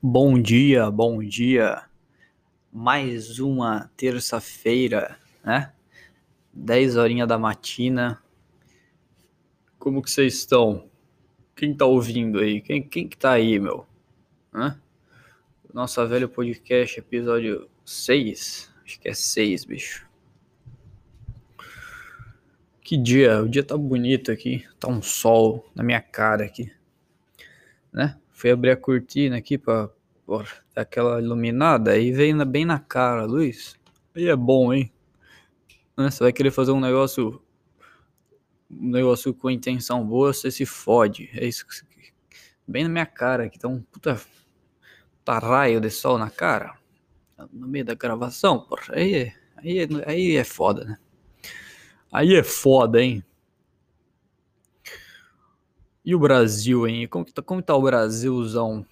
Bom dia, bom dia. Mais uma terça-feira, né? 10 horinha da matina. Como que vocês estão? Quem tá ouvindo aí? Quem, quem que tá aí, meu? Hã? Nossa velho podcast, episódio 6. Acho que é 6, bicho. Que dia, o dia tá bonito aqui. Tá um sol na minha cara aqui. Né? Fui abrir a cortina aqui pra, dar aquela iluminada. Aí veio bem na cara, Luiz. Aí é bom, hein? Você vai querer fazer um negócio. Um negócio com intenção boa, você se fode. É isso que. Bem na minha cara aqui. Tá um puta. Tá raio de sol na cara. No meio da gravação, porra. Aí, aí, aí é foda, né? Aí é foda, hein? E o Brasil, hein? Como, tá, como tá o Brasilzão?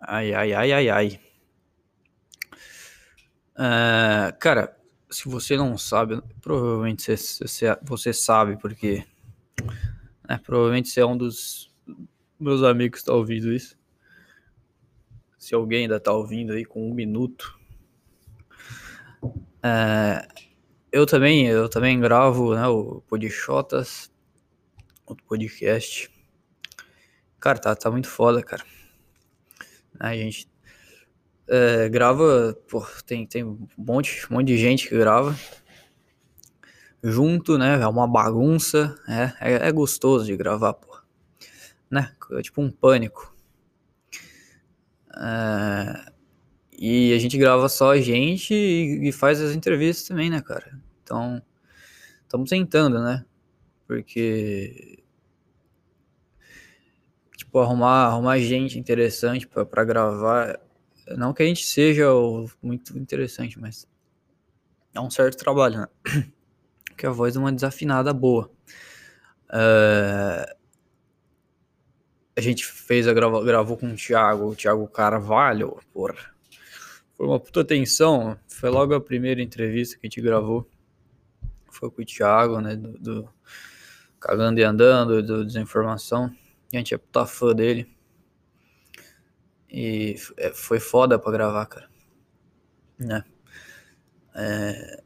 Ai, ai, ai, ai, ai. Uh, cara, se você não sabe, provavelmente você, você, você sabe, porque né, provavelmente você é um dos meus amigos que está ouvindo isso. Se alguém ainda está ouvindo aí com um minuto. Uh, eu também, eu também gravo né, o Podchotas, outro podcast. Cara, tá, tá muito foda, cara. A gente é, grava, pô, tem, tem um monte, um monte de gente que grava junto, né? É uma bagunça, é, é, é gostoso de gravar, pô. Né? É tipo um pânico. É, e a gente grava só a gente e, e faz as entrevistas também, né, cara? Então, estamos tentando, né? Porque arrumar arrumar gente interessante para gravar, não que a gente seja muito interessante, mas é um certo trabalho, né? Que a voz é uma desafinada boa. Uh, a gente fez a grava, gravou com o Thiago, o Thiago Carvalho, porra foi uma puta tensão. Foi logo a primeira entrevista que a gente gravou. Foi com o Thiago, né? Do, do Cagando e Andando, do Desinformação. A gente é puta fã dele. E é, foi foda pra gravar, cara. Né? É,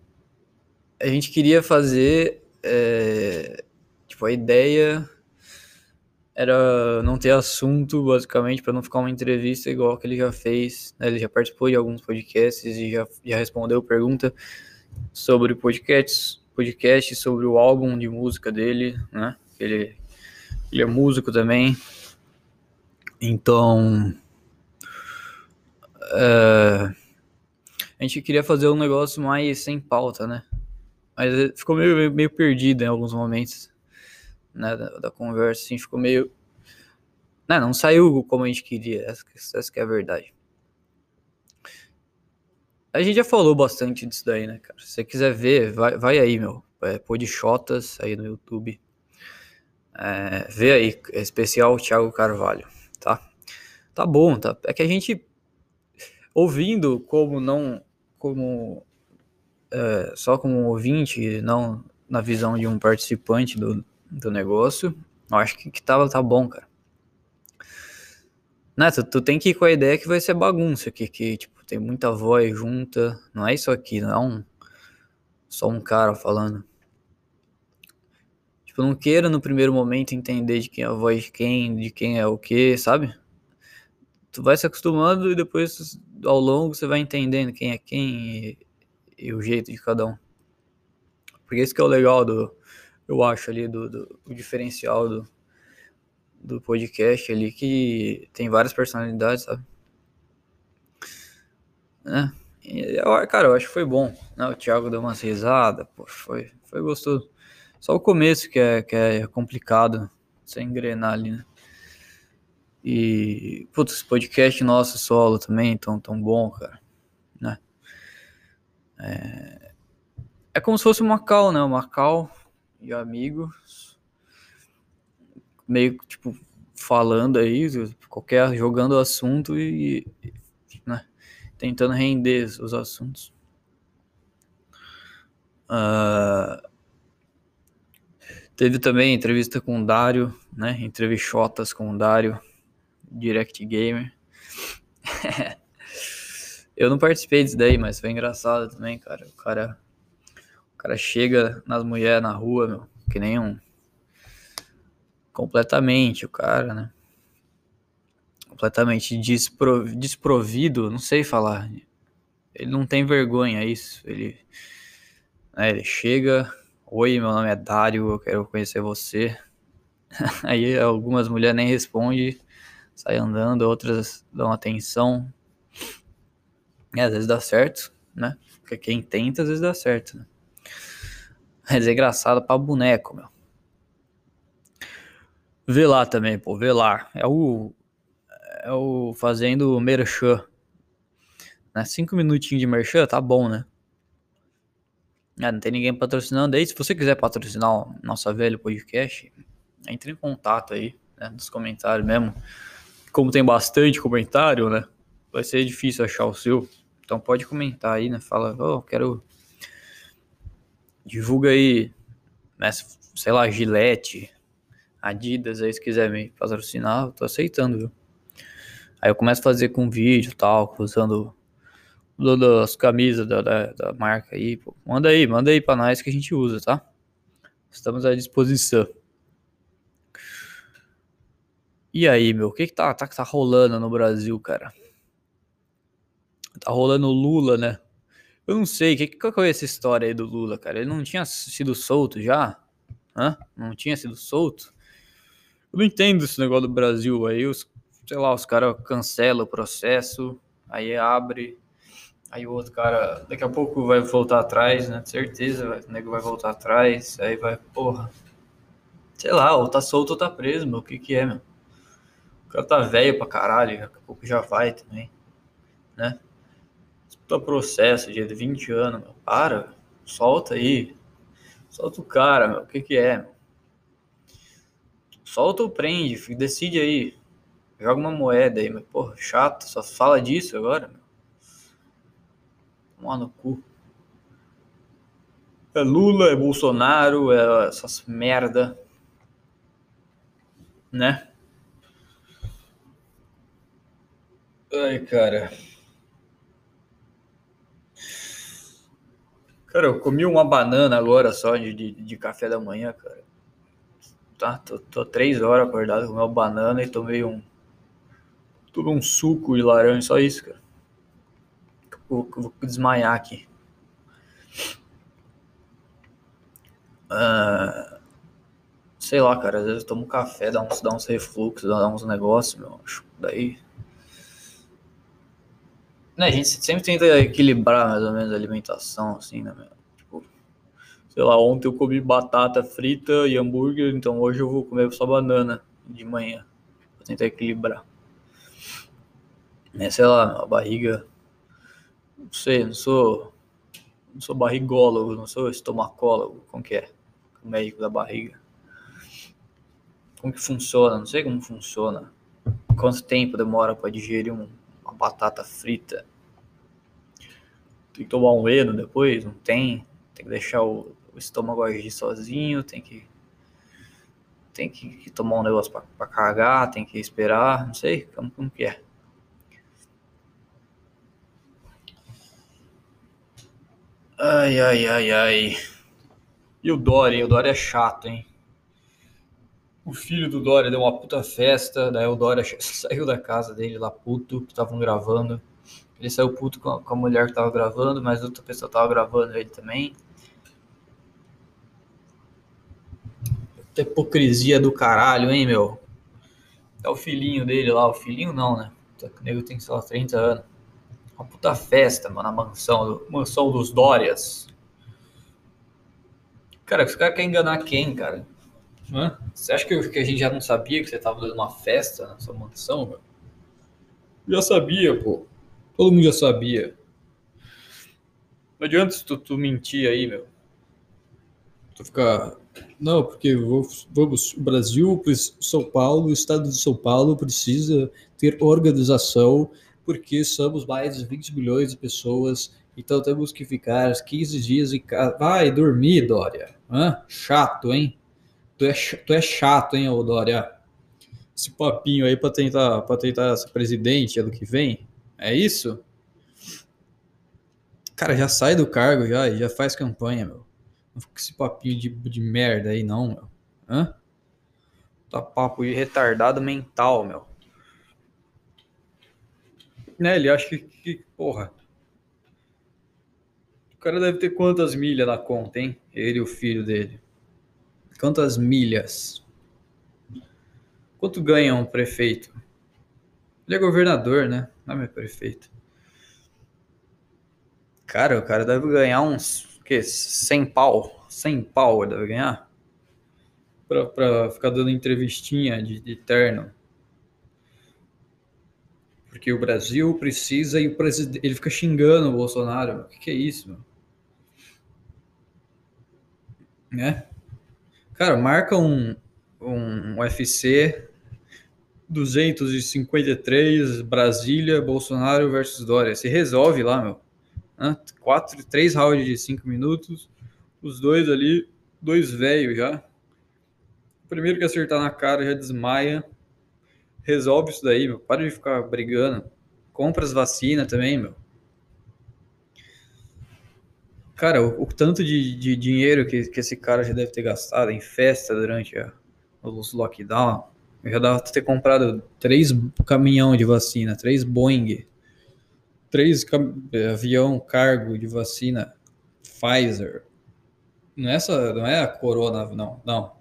a gente queria fazer. É, tipo, a ideia era não ter assunto, basicamente, para não ficar uma entrevista igual que ele já fez. Né? Ele já participou de alguns podcasts e já, já respondeu pergunta sobre podcasts, podcast sobre o álbum de música dele, né? Ele, ele é músico também. Então. Uh, a gente queria fazer um negócio mais sem pauta, né? Mas ficou meio, meio perdido em alguns momentos né, da, da, conversa, assim, ficou meio. Né, não saiu como a gente queria, essa, essa que é a verdade. A gente já falou bastante disso daí, né, cara? Se você quiser ver, vai, vai aí, meu. É, Podchotas aí no YouTube. É, vê aí, especial Thiago Carvalho, tá? Tá bom, tá? É que a gente, ouvindo como não, como, é, só como ouvinte, não na visão de um participante do, do negócio, eu acho que, que tá, tá bom, cara. Né, tu, tu, tem que ir com a ideia que vai ser bagunça, que, que tipo, tem muita voz junta, não é isso aqui, não é um, só um cara falando. Tipo, não queira no primeiro momento entender de quem é a voz de quem, de quem é o que, sabe? Tu vai se acostumando e depois, ao longo, você vai entendendo quem é quem e, e o jeito de cada um. Porque isso que é o legal do, eu acho ali, do, do o diferencial do, do podcast ali, que tem várias personalidades, sabe? Né? Cara, eu acho que foi bom. Né? O Thiago deu umas risadas, pô, foi, foi gostoso. Só o começo que é, que é complicado, sem engrenar ali, né? E, putz, esse podcast nosso solo também, tão, tão bom, cara, né? É, é como se fosse uma cal, né? Uma cal e amigos, meio tipo falando aí, qualquer jogando o assunto e, né, tentando render os assuntos. Uh, teve também entrevista com o Dário, né? Entrevistotas com o Dário, Direct Gamer. eu não participei disso daí, mas foi engraçado também, cara. O cara, o cara chega nas mulheres na rua, meu, que nem um. Completamente, o cara, né? Completamente desprovido, não sei falar. Ele não tem vergonha, é isso. Ele, né, ele chega, oi, meu nome é Dário, eu quero conhecer você. Aí algumas mulheres nem respondem, sai andando, outras dão atenção. E às vezes dá certo, né? Porque quem tenta, às vezes dá certo, né? Mas é engraçado pra boneco, meu. Vê lá também, pô, vê lá. É o. É o fazendo merchan. Né? Cinco minutinhos de merchan, tá bom, né? Ah, não tem ninguém patrocinando aí. Se você quiser patrocinar o nosso velho podcast, entre em contato aí, né, nos comentários mesmo. Como tem bastante comentário, né? Vai ser difícil achar o seu. Então pode comentar aí, né? Fala, oh, quero. Divulga aí, né? sei lá, Gillette, Adidas aí, se quiser me patrocinar, eu tô aceitando, viu? Aí eu começo a fazer com vídeo tal, usando as camisas da, da, da marca aí. Pô. Manda aí, manda aí pra nós que a gente usa, tá? Estamos à disposição. E aí, meu, o que que tá, tá, tá rolando no Brasil, cara? Tá rolando Lula, né? Eu não sei, que, qual é essa história aí do Lula, cara? Ele não tinha sido solto já? Hã? Não tinha sido solto? Eu não entendo esse negócio do Brasil aí, os, sei lá, os caras cancelam o processo, aí abre, aí o outro cara daqui a pouco vai voltar atrás, né? Certeza, o nego vai voltar atrás, aí vai, porra. Sei lá, ou tá solto ou tá preso, meu, o que que é, meu? O cara tá velho pra caralho, daqui a pouco já vai também, né? Disputa processo de 20 anos, meu. Para, solta aí. Solta o cara, meu. O que que é, meu? Solta ou prende, decide aí. Joga uma moeda aí, meu. Porra, chato, só fala disso agora, meu. Toma no cu. É Lula, é Bolsonaro, é essas merda. Né? Ai, cara. Cara, eu comi uma banana agora só de, de, de café da manhã, cara. Tá, tô, tô, três horas acordado com uma banana e tomei um. Tomei um suco de laranja, só isso, cara. Vou, vou desmaiar aqui. Uh, sei lá, cara, às vezes eu tomo café, dá uns, dá uns refluxos, dá uns negócios, meu. Daí né, a gente sempre tenta equilibrar mais ou menos a alimentação, assim, né, meu? Tipo, sei lá, ontem eu comi batata frita e hambúrguer, então hoje eu vou comer só banana de manhã. Vou tentar equilibrar. Né, sei lá, a barriga. Não sei, não sou. Não sou barrigólogo, não sou estomacólogo, como que é? O médico da barriga. Como que funciona? Não sei como funciona. Quanto tempo demora para digerir um uma batata frita. Tem que tomar um eno depois? Não tem. Tem que deixar o, o estômago agir sozinho, tem que. Tem que, tomar um negócio pra cagar, tem que esperar, não sei como, como que é. Ai, ai, ai, ai. E o Dory? O Dory é chato, hein? O filho do Dória deu uma puta festa, daí o Dória saiu da casa dele lá puto, que estavam gravando. Ele saiu puto com a, com a, mulher que tava gravando, mas outra pessoa tava gravando ele também. Puta hipocrisia do caralho, hein, meu? É o filhinho dele lá, o filhinho não, né? O nego tem, sei lá, 30 anos. Uma puta festa, mano, na mansão, mansão dos Dórias. Cara, esse cara quer enganar quem, cara? Hã? Você acha que, a gente já não sabia que você estava dando uma festa na sua mansão, meu? Já sabia, pô. Todo mundo já sabia. Não adianta tu, tu mentir aí, meu. Tu ficar. Não, porque vamos, o Brasil, São Paulo, o estado de São Paulo precisa ter organização, porque somos mais de 20 milhões de pessoas, então temos que ficar 15 dias em casa. Vai dormir, Dória. Hã? Chato, hein? Tu é, tu é chato, hein, ô Dória? esse papinho aí para tentar, para tentar ser presidente ano que vem? É isso? Cara, já sai do cargo já e já faz campanha, meu. Não fica com esse papinho de, de merda aí, não, meu. Hã? Tá papo de retardado mental, meu. Né, ele acha que, que porra. O cara deve ter quantas milhas na conta, hein? Ele e o filho dele. Quantas milhas? Quanto ganha um prefeito? Ele é governador, né? Não é prefeito. Cara, o cara deve ganhar uns, que, 100 pau. 100 pau ele deve ganhar. Pra, pra ficar dando entrevistinha de, de terno. Porque o Brasil precisa e o presidente. Ele fica xingando o Bolsonaro. O que, que é isso, meu? Né? Cara, marca um, um UFC 253 Brasília, Bolsonaro versus Dória. Se resolve lá, meu. Quatro, três rounds de cinco minutos. Os dois ali, dois velhos já. O primeiro que acertar na cara já desmaia. Resolve isso daí, meu. Para de ficar brigando. Compra as vacinas também, meu. Cara, o, o tanto de, de dinheiro que, que esse cara já deve ter gastado em festa durante a, os lockdown. Eu já dava ter comprado três caminhão de vacina, três Boeing, três avião cargo de vacina Pfizer. Não é essa, não é a Corona, não, não.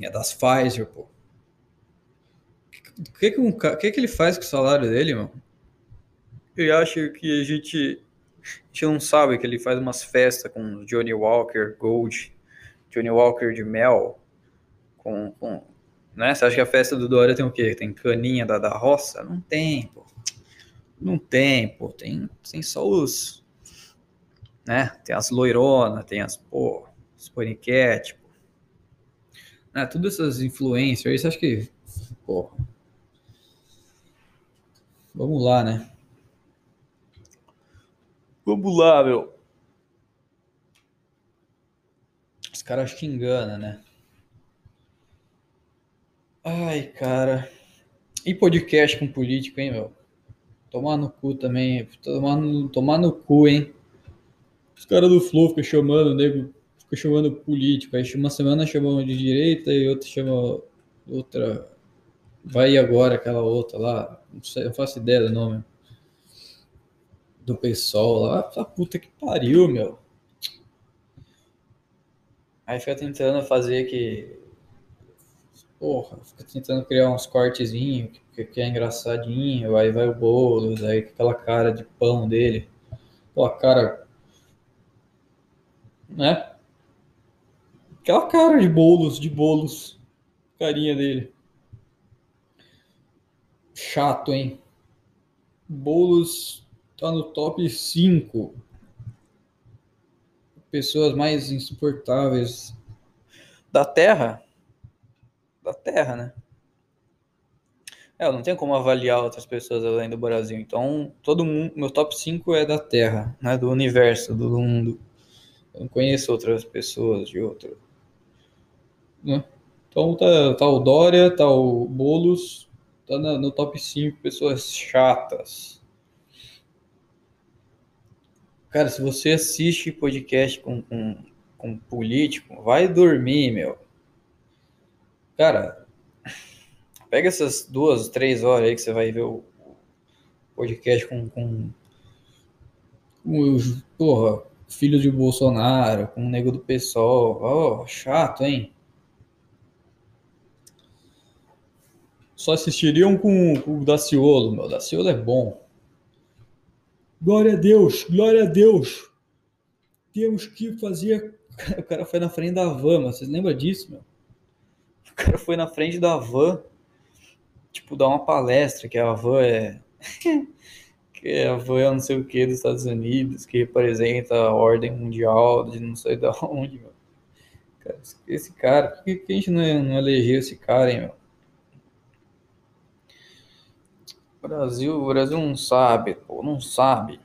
É das Pfizer, pô. O que que, um, que que ele faz com o salário dele, mano? Eu acho que a gente a gente não sabe que ele faz umas festas com Johnny Walker Gold, Johnny Walker de mel, com, com né? Você acha que a festa do Dória tem o quê? Tem caninha da, da roça? Não tem, pô. Não tem, pô. Tem, tem só os, né? Tem as loironas, tem as, pô, os paniquete, pô. Né? Todas essas influências aí, você acha que, pô, vamos lá, né? Vamos lá, meu. Os caras que engana, né? Ai, cara. E podcast com político, hein, meu? Tomar no cu também. Tomar no, tomar no cu, hein? Os caras do Flow ficam chamando, nego. Fica chamando político. Aí uma semana chamam de direita e outra chama outra. Vai agora aquela outra lá. Não, sei, não faço ideia do nome do pessoal lá. A puta que pariu, meu. Aí fica tentando fazer que. Porra, fica tentando criar uns cortezinhos que, que é engraçadinho. Aí vai o bolo, aí aquela cara de pão dele. Pô, a cara. Né? Aquela cara de bolos, de bolos. Carinha dele. Chato, hein? Bolos tá no top 5 pessoas mais insuportáveis da Terra. Da Terra, né? É, eu não tenho como avaliar outras pessoas além do Brasil. Então, todo mundo, meu top 5 é da Terra, né, do universo, do mundo. Eu não conheço outras pessoas de outro. Né? Então tá, tá o Dória, tá o Bolos, tá no top 5 pessoas chatas. Cara, se você assiste podcast com, com, com político, vai dormir, meu. Cara, pega essas duas, três horas aí que você vai ver o podcast com, com, com porra, filho de Bolsonaro, com o nego do PSOL. Ó, oh, chato, hein? Só assistiriam com, com o Daciolo, meu. Daciolo é bom. Glória a Deus, glória a Deus. Temos que fazer. O cara foi na frente da van, mas vocês lembram disso, meu? O cara foi na frente da van, tipo, dar uma palestra, que a van é. que a van é não sei o que dos Estados Unidos, que representa a ordem mundial de não sei de onde, meu. esse cara, por que, que a gente não, não elegeu esse cara, hein, meu? Brasil, Brasil não sabe, pô, não sabe.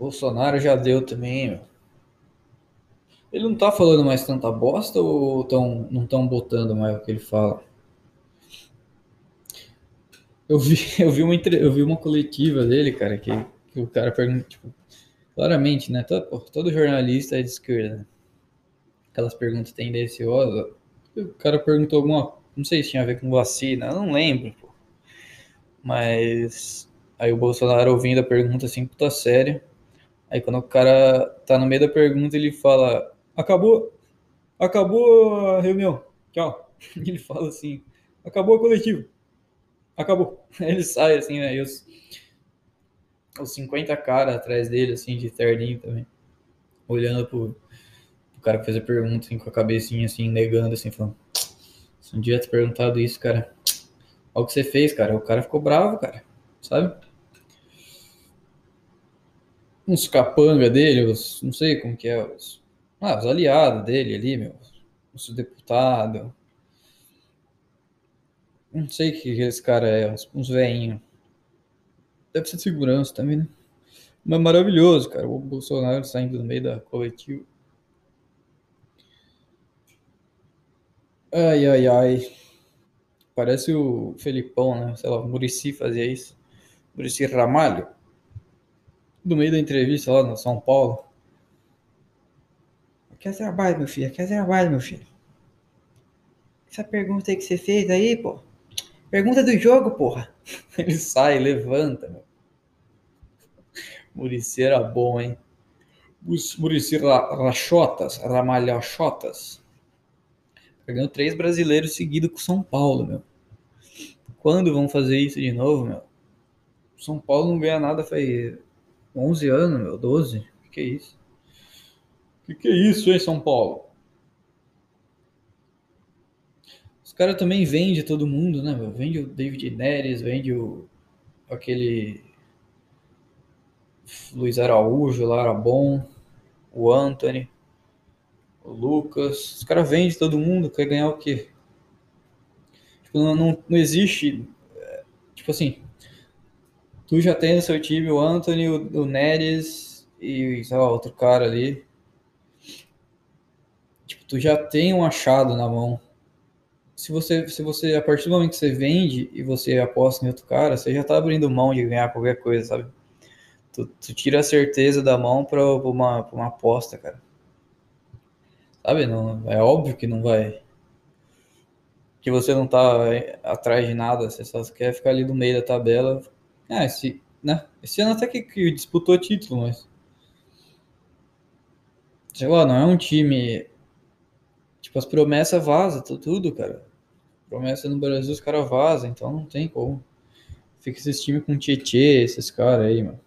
Bolsonaro já deu também. Ele não tá falando mais tanta bosta ou tão, não estão botando mais o que ele fala? Eu vi, eu vi, uma, eu vi uma coletiva dele, cara, que, que o cara pergunta, tipo, claramente, né? Todo, todo jornalista é de esquerda, né? Aquelas perguntas tendenciosas. O cara perguntou alguma. Não sei se tinha a ver com vacina, eu não lembro, pô. Mas. Aí o Bolsonaro ouvindo a pergunta assim, puta séria. Aí quando o cara tá no meio da pergunta, ele fala: Acabou, acabou a reunião, tchau. Ele fala assim: Acabou a coletiva, acabou. Aí ele sai assim, né? E os, os 50 caras atrás dele, assim, de terninho também, olhando pro, pro cara que fez a pergunta, assim, com a cabecinha assim, negando, assim, falando: Se um dia te perguntado isso, cara, olha o que você fez, cara. O cara ficou bravo, cara, sabe? uns capanga dele, os, não sei como que é, os, ah, os aliados dele ali, meu, os deputados. Não sei o que esse cara é, uns, uns veinhos. Deve ser de segurança também, né? Mas maravilhoso, cara. O Bolsonaro saindo no meio da coletiva. Ai, ai, ai. Parece o Felipão, né? Sei lá, o Murici fazia isso. Murici Ramalho do meio da entrevista lá no São Paulo. Quer trabalho, meu filho? Quer trabalho, meu filho? Essa pergunta aí que você fez aí, pô. Pergunta do jogo, porra. Ele sai, levanta, meu. Murici era bom, hein? Murici Rachotas, Ramalhachotas. Ganhou três brasileiros seguidos com São Paulo, meu. Quando vão fazer isso de novo, meu? São Paulo não ganha nada faz 11 anos, meu, 12. Que que é isso? Que que é isso, hein, São Paulo? Os caras também vendem todo mundo, né, meu? Vende o David Neres, vende o aquele Luiz Araújo lá era bom, o Anthony, o Lucas. Os caras vendem todo mundo, quer ganhar o quê? Tipo, não, não, não existe. É, tipo assim, tu já tem no seu time o Anthony, o, o Neres e, sei lá, outro cara ali. Tipo, tu já tem um achado na mão. Se você, se você, a partir do momento que você vende e você aposta em outro cara, você já tá abrindo mão de ganhar qualquer coisa, sabe? Tu, tu tira a certeza da mão pra, pra, uma, pra uma aposta, cara. Sabe? Não, é óbvio que não vai. Que você não tá atrás de nada, você só quer ficar ali no meio da tabela, é, esse, né? Esse ano até que, que disputou título, mas. Sei lá, não é um time. Tipo, as promessas vazam, tudo, cara. Promessa no Brasil, os caras vazam, então não tem como. Fica esses times com Tietê, esses caras aí, mano.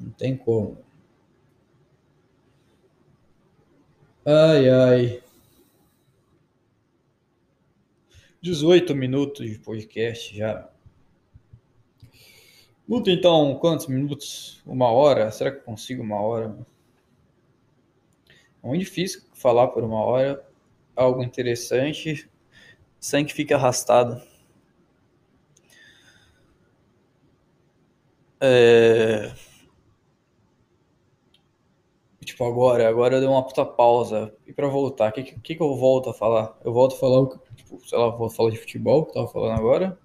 Não tem como. Ai, ai. 18 minutos de podcast já. Luta então, quantos minutos? Uma hora? Será que consigo uma hora? É muito difícil falar por uma hora algo interessante sem que fique arrastado. É... Tipo, agora, agora eu dei uma puta pausa. E pra voltar, o que, que, que eu volto a falar? Eu volto a falar, tipo, sei lá, vou falar de futebol, que eu tava falando agora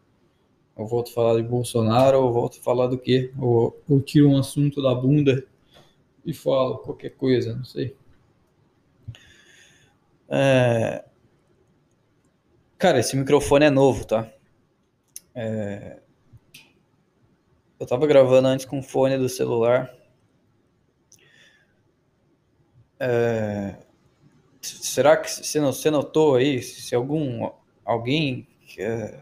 eu volto a falar de Bolsonaro, ou volto a falar do quê? Ou, ou tiro um assunto da bunda e falo qualquer coisa, não sei. É... Cara, esse microfone é novo, tá? É... Eu tava gravando antes com o fone do celular. É... Será que você notou aí se algum alguém é,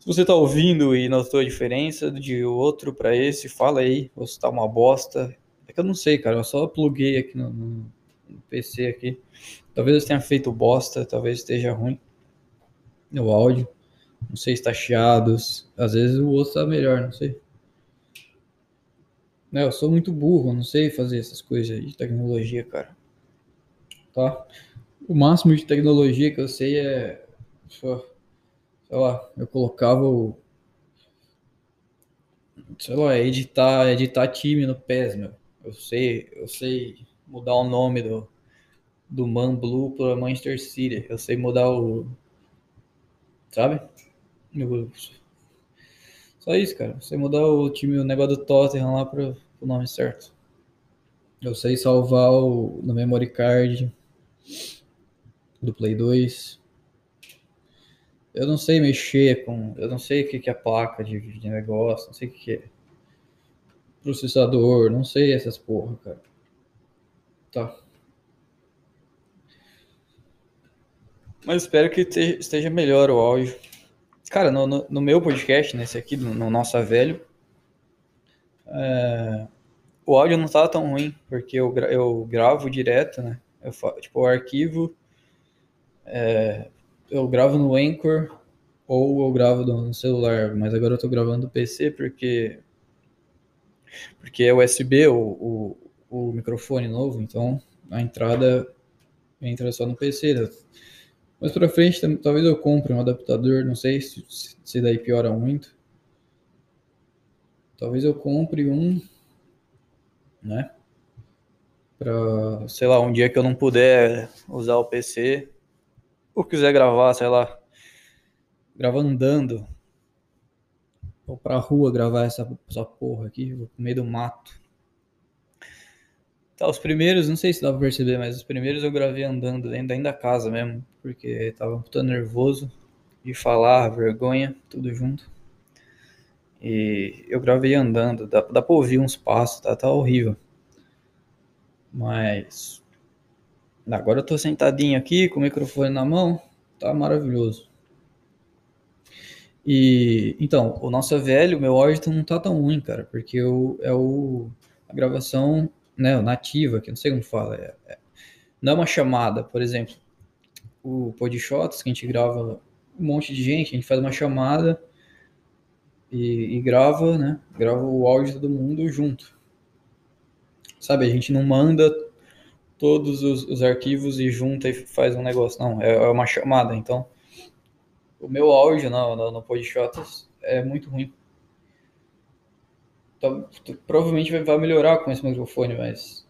se você tá ouvindo e notou a diferença de outro para esse, fala aí, ou se tá uma bosta. É que eu não sei, cara, eu só pluguei aqui no, no, no PC aqui. Talvez eu tenha feito bosta, talvez esteja ruim o áudio. Não sei se tá chiado, às vezes o outro tá melhor, não sei. Não, eu sou muito burro, não sei fazer essas coisas de tecnologia, cara. Tá? O máximo de tecnologia que eu sei é sei lá, eu colocava o. Sei lá, editar, editar time no PES, meu. Eu sei, eu sei mudar o nome do, do Man Blue para Manchester City. Eu sei mudar o. Sabe? Só isso, cara. Sei mudar o time, o negócio do Tottenham lá para o nome certo. Eu sei salvar o, no memory card do Play 2. Eu não sei mexer com. Eu não sei o que, que é placa de, de negócio, não sei o que, que é processador, não sei essas porra, cara. Tá. Mas espero que esteja melhor o áudio. Cara, no, no, no meu podcast, nesse aqui, no, no Nossa Velho, é, o áudio não tá tão ruim, porque eu, eu gravo direto, né? Eu, tipo, o arquivo é, eu gravo no Anchor ou eu gravo no celular, mas agora eu tô gravando no PC porque porque é USB o, o, o microfone novo, então a entrada entra só no PC. Né? Mas para frente talvez eu compre um adaptador, não sei se, se daí piora muito. Talvez eu compre um, né? Para, sei lá, um dia que eu não puder usar o PC, ou quiser gravar, sei lá, gravar andando, ou pra rua gravar essa, essa porra aqui, vou pro meio do mato. Tá, os primeiros, não sei se dá pra perceber, mas os primeiros eu gravei andando dentro da casa mesmo, porque tava muito nervoso de falar, vergonha, tudo junto. E eu gravei andando, dá, dá pra ouvir uns passos, tá, tá horrível. Mas agora eu tô sentadinho aqui com o microfone na mão, tá maravilhoso. E então, o nosso velho, o meu áudio não tá tão ruim, cara, porque eu, é o, a gravação né, nativa, que não sei como fala, é, é, não é uma chamada, por exemplo, o Podshots, que a gente grava um monte de gente, a gente faz uma chamada e, e grava, né, grava o áudio de todo mundo junto. Sabe, a gente não manda todos os, os arquivos e junta e faz um negócio, não, é, é uma chamada, então o meu áudio no, no, no Podshots é muito ruim. Então, provavelmente vai melhorar com esse microfone, mas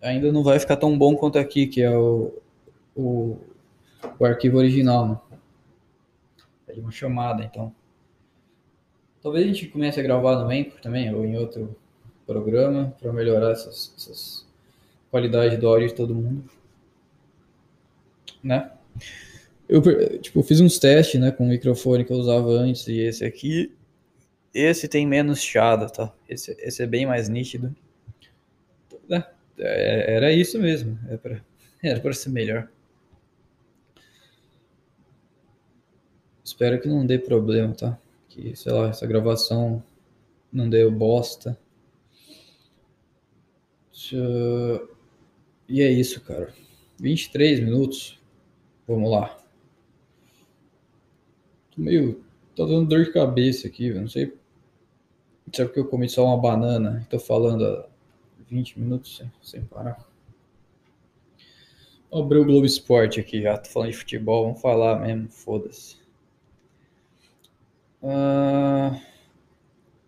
ainda não vai ficar tão bom quanto aqui, que é o, o, o arquivo original, né? É de uma chamada, então. Talvez a gente comece a gravar no Anchor também, ou em outro programa, para melhorar essas, essas qualidades do áudio de todo mundo. Né? Eu, tipo, fiz uns testes, né, com o microfone que eu usava antes e esse aqui. Esse tem menos chiado, tá? Esse, esse é bem mais nítido. É, é era isso mesmo. Era é pra, era pra ser melhor. Espero que não dê problema, tá? Que, sei lá, essa gravação não deu bosta. E é isso, cara. 23 minutos. Vamos lá meio. Tá dando dor de cabeça aqui, velho. Não sei. Se é porque eu comi só uma banana e tô falando há 20 minutos sem, sem parar. Abri o Globo Esporte aqui já, tô falando de futebol, vamos falar mesmo, foda-se. Uh,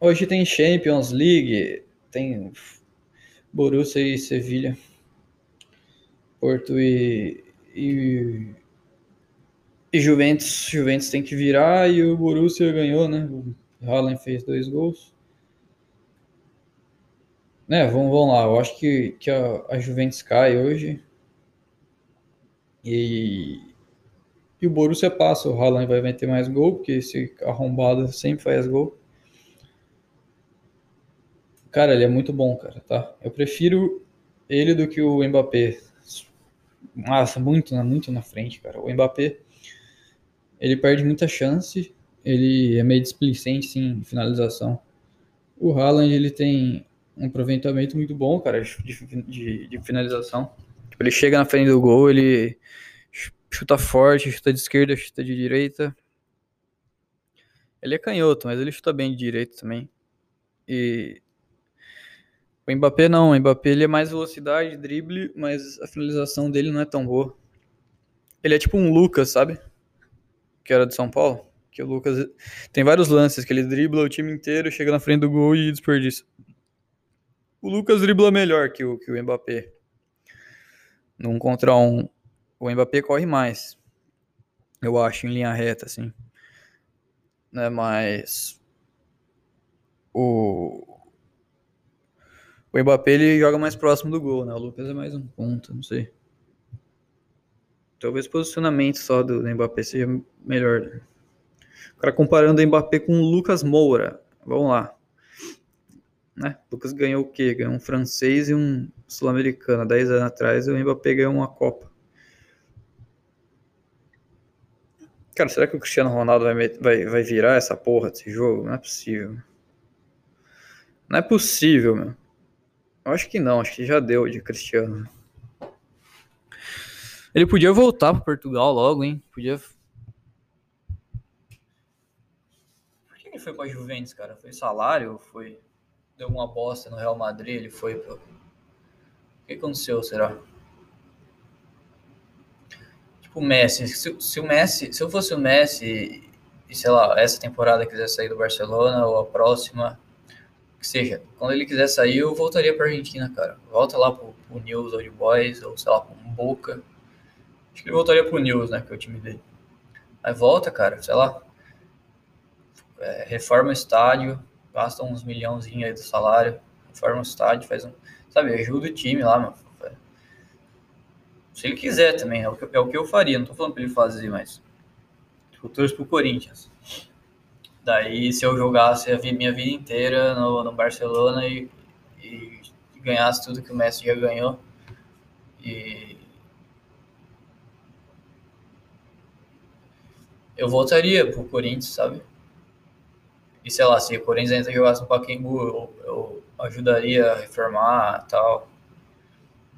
hoje tem Champions League, tem Borussia e Sevilha, Porto e, e e Juventus, Juventus tem que virar e o Borussia ganhou, né? O Haaland fez dois gols. Né, vamos, vamos lá. Eu acho que, que a, a Juventus cai hoje. E, e o Borussia passa. O Haaland vai meter mais gol, porque esse arrombado sempre faz gol. Cara, ele é muito bom, cara, tá? Eu prefiro ele do que o Mbappé. Nossa, muito, muito na frente, cara. O Mbappé ele perde muita chance, ele é meio displicente sim, em finalização. O Haaland, ele tem um aproveitamento muito bom, cara, de, de, de finalização. Tipo, ele chega na frente do gol, ele chuta forte, chuta de esquerda, chuta de direita. Ele é canhoto, mas ele chuta bem de direita também. E o Mbappé não, o Mbappé ele é mais velocidade, drible, mas a finalização dele não é tão boa. Ele é tipo um Lucas, sabe? Que era de São Paulo, que o Lucas tem vários lances que ele dribla o time inteiro, chega na frente do gol e desperdiça. O Lucas dribla melhor que o, que o Mbappé. Num contra um, o Mbappé corre mais. Eu acho, em linha reta, assim. Né, mas o o Mbappé ele joga mais próximo do gol, né? O Lucas é mais um ponto, não sei. Talvez o posicionamento só do, Mbappé seja melhor. Né? Agora comparando o Mbappé com o Lucas Moura. Vamos lá. Né? O Lucas ganhou o quê? Ganhou um francês e um sul-americano. Dez anos atrás o Mbappé ganhou uma Copa. Cara, será que o Cristiano Ronaldo vai, vai, vai virar essa porra desse jogo? Não é possível. Não é possível, meu. Eu acho que não, acho que já deu de Cristiano. Ele podia voltar para Portugal logo, hein? Podia. Por que ele foi para Juventus, cara? Foi salário? Foi. Deu uma bosta no Real Madrid? Ele foi pra... O que aconteceu, será? Tipo, o Messi. Se, se o Messi. Se eu fosse o Messi e, sei lá, essa temporada quiser sair do Barcelona ou a próxima que seja, quando ele quiser sair, eu voltaria pra Argentina, cara. Volta lá pro, pro News Old Boys, ou sei lá, pro Boca. Acho que ele voltaria pro News, né, que é o time dele. Aí volta, cara, sei lá. É, reforma o estádio, gasta uns milhãozinhos aí do salário, reforma o estádio, faz um. Sabe, ajuda o time lá, mano. Se ele quiser também, é o que, é o que eu faria, não tô falando pra ele fazer, mas. Eu torço pro Corinthians. Daí, se eu jogasse a minha vida inteira no, no Barcelona e, e, ganhasse tudo que o Messi já ganhou, e eu voltaria pro Corinthians, sabe? E sei lá, se o Corinthians ainda jogasse no Pacaembu, eu, eu ajudaria a reformar tal.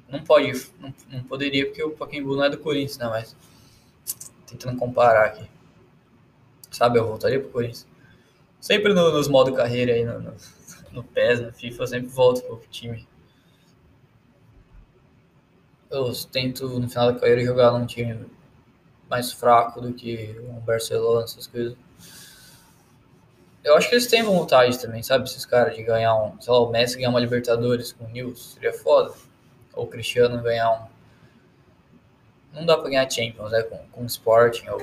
Não pode, não, não poderia porque o Pacaembu não é do Corinthians, né? Mas tentando comparar aqui. Sabe, eu voltaria pro Corinthians. Sempre no, nos modo carreira aí, no, no, no PES, no FIFA, eu sempre volto pro time. Eu tento, no final da carreira, jogar num time mais fraco do que um Barcelona, essas coisas. Eu acho que eles têm vontade também, sabe? Esses caras de ganhar um. Sei lá, o Messi ganhar uma Libertadores com o Nils, seria foda. Ou o Cristiano ganhar um. Não dá pra ganhar Champions, né? Com, com Sporting ou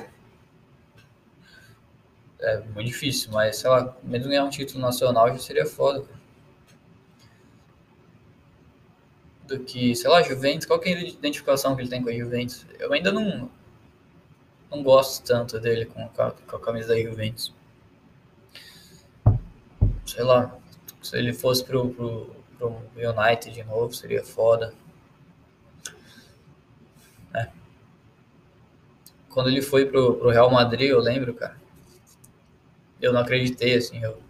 é muito difícil, mas sei lá, mesmo ganhar um título nacional já seria foda, cara. Do que, sei lá, Juventus, qual que é a identificação que ele tem com a Juventus? Eu ainda não, não gosto tanto dele com a, com a camisa da Juventus. Sei lá, se ele fosse pro, pro, pro United de novo, seria foda. É. Quando ele foi pro, pro Real Madrid, eu lembro, cara eu não acreditei, assim, eu,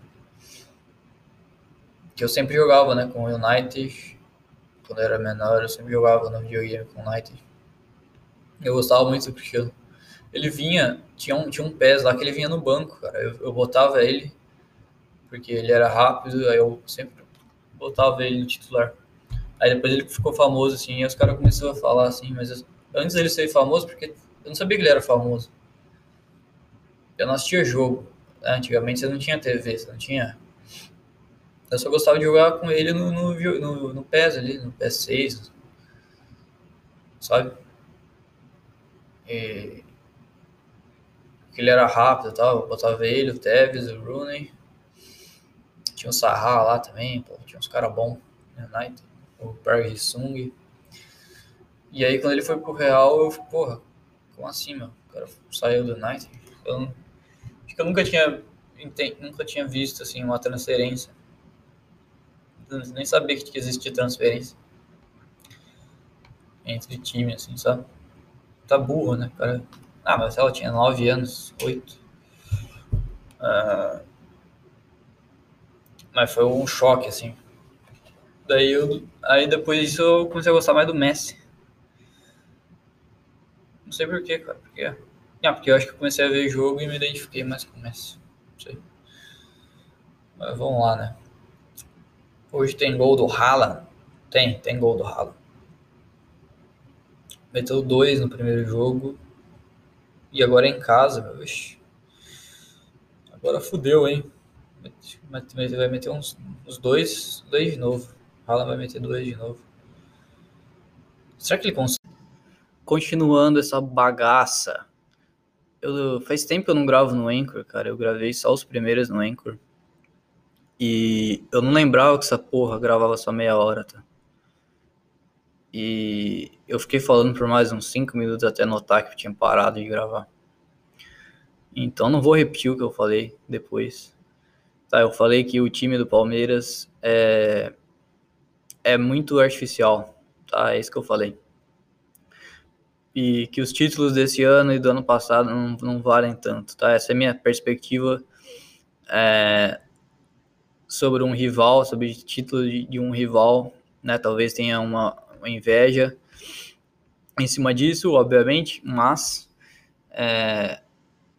que eu sempre jogava, né, com o United, quando eu era menor, eu sempre jogava no videogame com o United. Eu gostava muito do Cristiano. Ele vinha, tinha um, tinha um pés lá que ele vinha no banco, cara, eu, eu botava ele, porque ele era rápido, aí eu sempre botava ele no titular. Aí depois ele ficou famoso, assim, e os caras começaram a falar, assim, mas eu, antes dele ser famoso, porque eu não sabia que ele era famoso. Eu não assistia jogo. Antigamente você não tinha TV, você não tinha. Eu só gostava de jogar com ele no, no, no, no PES ali, no PS6. Sabe? E... Porque ele era rápido e tal. Botava ele, o Tevez, o Rooney. Tinha o Sarra lá também, pô, tinha uns caras bons. United, o Park Sung. E aí quando ele foi pro Real, eu porra, como assim, meu? O cara saiu do United. Eu Acho que eu nunca tinha, nunca tinha visto assim uma transferência. Nem sabia que existia transferência entre times, assim, sabe? Tá burro, né, cara? Ah, mas ela tinha 9 anos, 8. Ah, mas foi um choque, assim. Daí eu, aí depois disso eu comecei a gostar mais do Messi. Não sei porquê, cara, porque ah, porque eu acho que eu comecei a ver jogo e me identifiquei mais com o Messi. Não sei. Mas vamos lá, né? Hoje tem gol do Haaland. Tem, tem gol do Haaland. Meteu dois no primeiro jogo. E agora é em casa, meu. Ixi. Agora fudeu, hein? Vai meter uns, uns dois, dois de novo. Haaland vai meter dois de novo. Será que ele consegue? continuando essa bagaça. Eu, faz tempo que eu não gravo no Anchor, cara. Eu gravei só os primeiros no Anchor. E eu não lembrava que essa porra gravava só meia hora, tá? E eu fiquei falando por mais uns 5 minutos até notar que eu tinha parado de gravar. Então não vou repetir o que eu falei depois. Tá, eu falei que o time do Palmeiras é, é muito artificial. Tá, é isso que eu falei. E que os títulos desse ano e do ano passado não, não valem tanto, tá? Essa é a minha perspectiva é, sobre um rival, sobre título de, de um rival, né? Talvez tenha uma, uma inveja em cima disso, obviamente, mas é,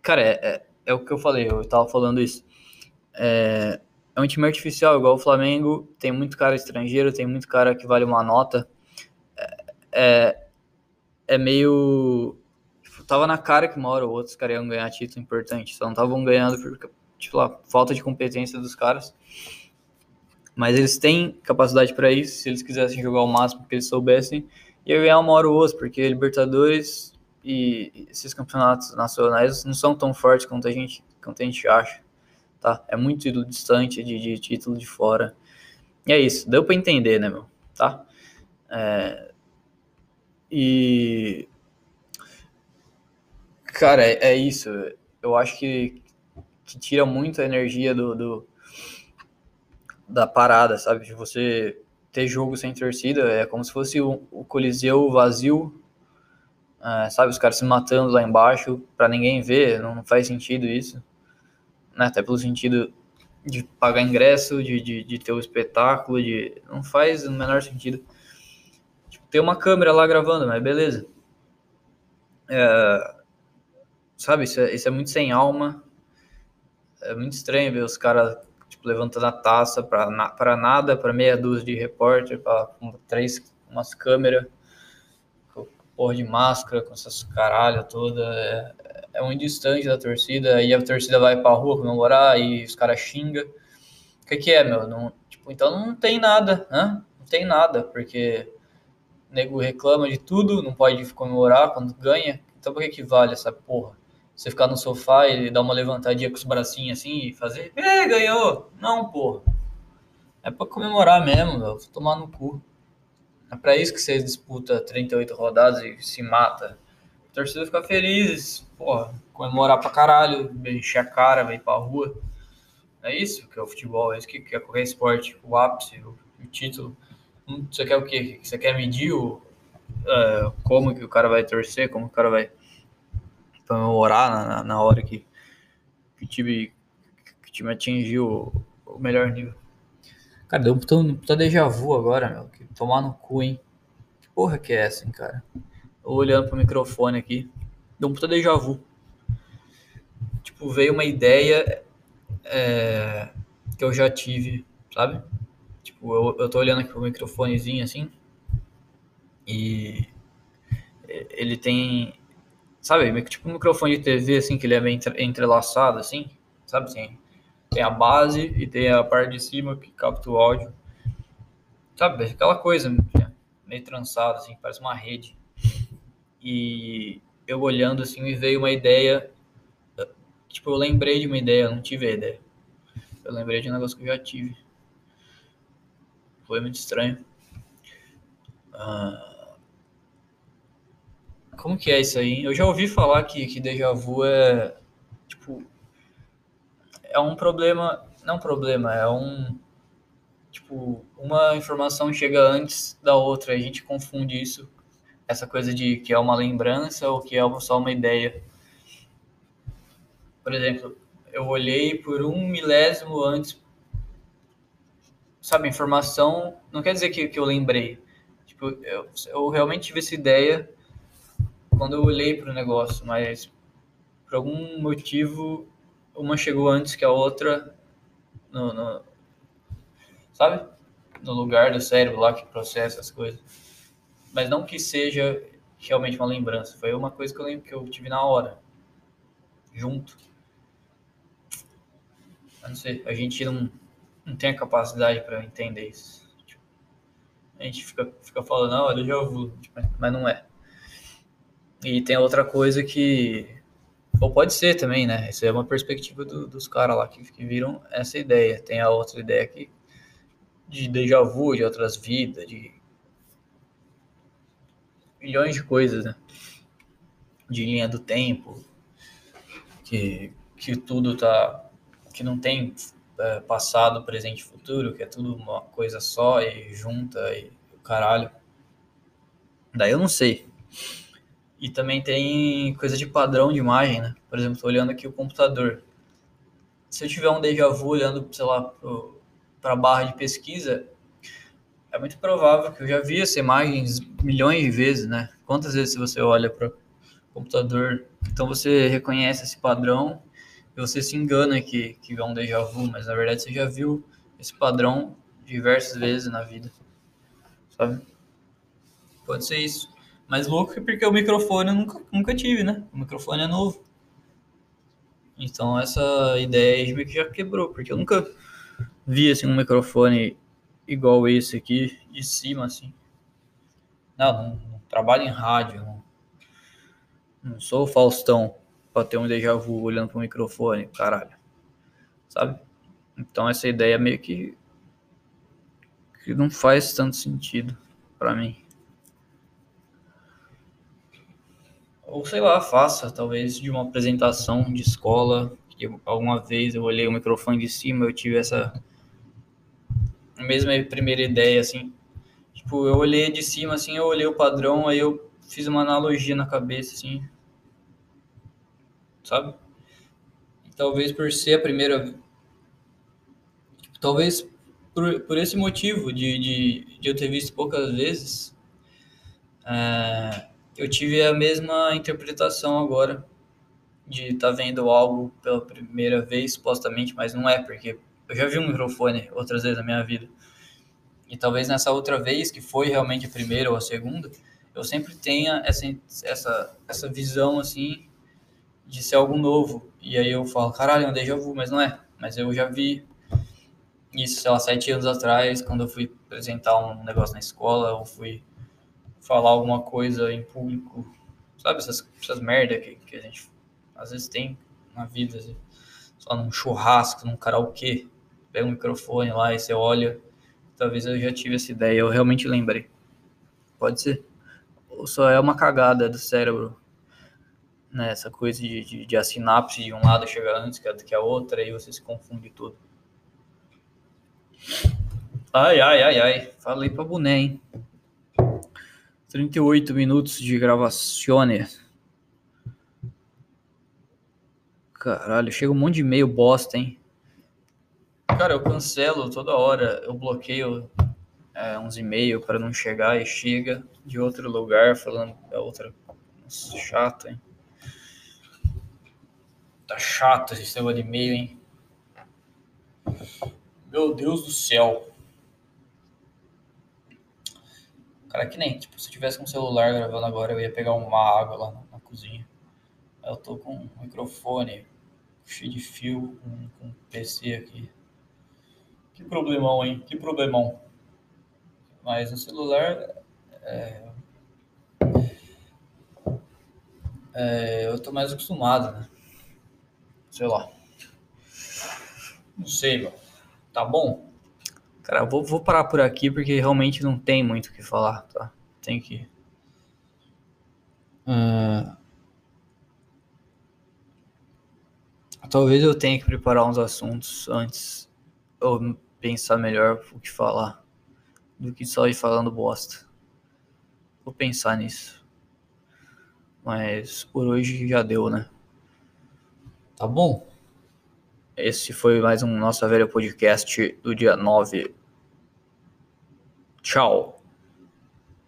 cara, é, é, é, o que eu falei, eu tava falando isso. É, é um time artificial, igual o Flamengo, tem muito cara estrangeiro, tem muito cara que vale uma nota. É, é, é meio. Tipo, tava na cara que uma hora ou outra os caras iam ganhar título importante, só não estavam ganhando por tipo, lá, falta de competência dos caras. Mas eles têm capacidade para isso, se eles quisessem jogar o máximo que eles soubessem, ia ganhar uma hora ou outra, porque Libertadores e esses campeonatos nacionais não são tão fortes quanto a gente, quanto a gente acha, tá? É muito distante de, de título de fora. E é isso, deu para entender, né, meu? Tá? É... E. Cara, é, é, isso. Eu acho que, que tira muito a energia do, do da parada, sabe? De você ter jogo sem torcida, é como se fosse o, o Coliseu vazio, é, sabe? Os caras se matando lá embaixo para ninguém ver, não faz sentido isso, né? Até pelo sentido de pagar ingresso, de, de, de ter o espetáculo, de não faz o menor sentido. Tipo, ter uma câmera lá gravando, mas beleza. É, sabe, isso é, isso é muito sem alma. É muito estranho ver os caras tipo, levantando a taça para na, nada, para meia dúzia de repórter, para três umas câmeras, porra de máscara, com essas caralho toda. É, é muito distante da torcida, aí a torcida vai pra rua comemorar e os caras xingam. O que, que é, meu? Não, tipo, então não tem nada, né? Não tem nada, porque o nego reclama de tudo, não pode comemorar quando ganha. Então por que, que vale essa porra? Você ficar no sofá e dar uma levantadinha com os bracinhos assim e fazer, é, ganhou. Não, porra. É pra comemorar mesmo. Vou tomar no cu. É pra isso que você disputa 38 rodadas e se mata. A torcida fica feliz, porra, comemorar pra caralho, encher a cara, vai pra rua. É isso que é o futebol, é isso que é qualquer esporte, o ápice, o, o título. Hum, você quer o quê? Você quer medir o, uh, como que o cara vai torcer, como o cara vai comemorar na, na hora que, que, o time, que o time atingiu o, o melhor nível. Cara, deu um puta, um puta déjà vu agora, meu. Que tomar no cu, hein? Que porra que é essa, hein, cara? Olhando pro microfone aqui. Deu um puta déjà vu. Tipo, veio uma ideia é, que eu já tive, sabe? Tipo, eu, eu tô olhando aqui pro microfonezinho assim. E ele tem Sabe, tipo um microfone de TV, assim, que ele é meio entrelaçado, assim, sabe? Assim, tem a base e tem a parte de cima que capta o áudio. Sabe, aquela coisa meio trançada, assim, parece uma rede. E eu olhando, assim, me veio uma ideia. Tipo, eu lembrei de uma ideia, eu não tive a ideia. Eu lembrei de um negócio que eu já tive. Foi muito estranho. Ah como que é isso aí? Eu já ouvi falar que, que déjà vu é, tipo, é um problema, não problema, é um, tipo, uma informação chega antes da outra, a gente confunde isso, essa coisa de que é uma lembrança ou que é só uma ideia. Por exemplo, eu olhei por um milésimo antes, sabe, informação, não quer dizer que, que eu lembrei, tipo, eu, eu realmente tive essa ideia quando eu olhei para o negócio, mas por algum motivo uma chegou antes que a outra no, no, sabe? No lugar do cérebro lá que processa as coisas. Mas não que seja realmente uma lembrança, foi uma coisa que eu lembro que eu tive na hora. Junto. Não sei, a gente não, não tem a capacidade para entender isso. Tipo, a gente fica, fica falando, não, olha, eu já ouvi, mas não é. E tem outra coisa que. Ou pode ser também, né? Isso é uma perspectiva do, dos caras lá que, que viram essa ideia. Tem a outra ideia aqui de déjà vu, de outras vidas, de milhões de coisas, né? De linha do tempo, que, que tudo tá. que não tem é, passado, presente e futuro, que é tudo uma coisa só e junta e o caralho. Daí eu não sei. E também tem coisa de padrão de imagem, né? Por exemplo, tô olhando aqui o computador. Se eu tiver um déjà vu olhando, sei lá, para a barra de pesquisa, é muito provável que eu já vi essa imagem milhões de vezes, né? Quantas vezes você olha para o computador, então você reconhece esse padrão e você se engana que, que é um déjà vu, mas na verdade você já viu esse padrão diversas vezes na vida, sabe? Pode ser isso. Mas louco porque o microfone eu nunca, nunca tive, né? O microfone é novo. Então essa ideia aí que já quebrou, porque eu nunca vi assim um microfone igual esse aqui de cima assim. Não, não, não trabalho em rádio, não, não sou o Faustão para ter um déjà vu olhando pro microfone, caralho. Sabe? Então essa ideia meio que que não faz tanto sentido para mim. Ou sei lá, faça talvez de uma apresentação de escola, que alguma vez eu olhei o microfone de cima, eu tive essa mesma primeira ideia assim. Tipo, eu olhei de cima assim, eu olhei o padrão, aí eu fiz uma analogia na cabeça assim, sabe? E talvez por ser a primeira. Talvez por, por esse motivo de, de, de eu ter visto poucas vezes, é, eu tive a mesma interpretação agora de estar tá vendo algo pela primeira vez, supostamente, mas não é, porque eu já vi um microfone outras vezes na minha vida. E talvez nessa outra vez, que foi realmente a primeira ou a segunda, eu sempre tenha essa, essa, essa visão assim de ser algo novo. E aí eu falo, caralho, é um déjà vu, mas não é. Mas eu já vi isso, sei lá, sete anos atrás, quando eu fui apresentar um negócio na escola, ou fui falar alguma coisa em público, sabe, essas, essas merda que, que a gente às vezes tem na vida, assim, só num churrasco, num karaokê, pega um microfone lá e você olha, talvez eu já tive essa ideia, eu realmente lembrei. Pode ser. Ou só é uma cagada do cérebro né, essa coisa de, de, de a sinapse de um lado chegar antes que a, que a outra, aí você se confunde tudo. Ai, ai, ai, ai. Falei pra boné, hein? 38 minutos de gravacione. Caralho, chega um monte de e-mail bosta, hein? Cara, eu cancelo toda hora. Eu bloqueio é, uns e-mails para não chegar e chega de outro lugar falando da outra. Nossa, chato, hein? Tá chato esse sistema de e-mail, hein? Meu Deus do céu. Cara, que nem, tipo, se eu tivesse um celular gravando agora, eu ia pegar uma água lá na, na cozinha. Eu tô com um microfone cheio de fio, com, com um PC aqui. Que problemão, hein? Que problemão. Mas no celular, é, é, eu tô mais acostumado, né? sei lá. Não sei, mano. Tá bom? Cara, vou, vou parar por aqui porque realmente não tem muito o que falar, tá? Tem que. Uh... Talvez eu tenha que preparar uns assuntos antes ou pensar melhor o que falar do que só ir falando bosta. Vou pensar nisso. Mas por hoje já deu, né? Tá bom? Esse foi mais um Nossa Velha Podcast do dia 9. Tchau.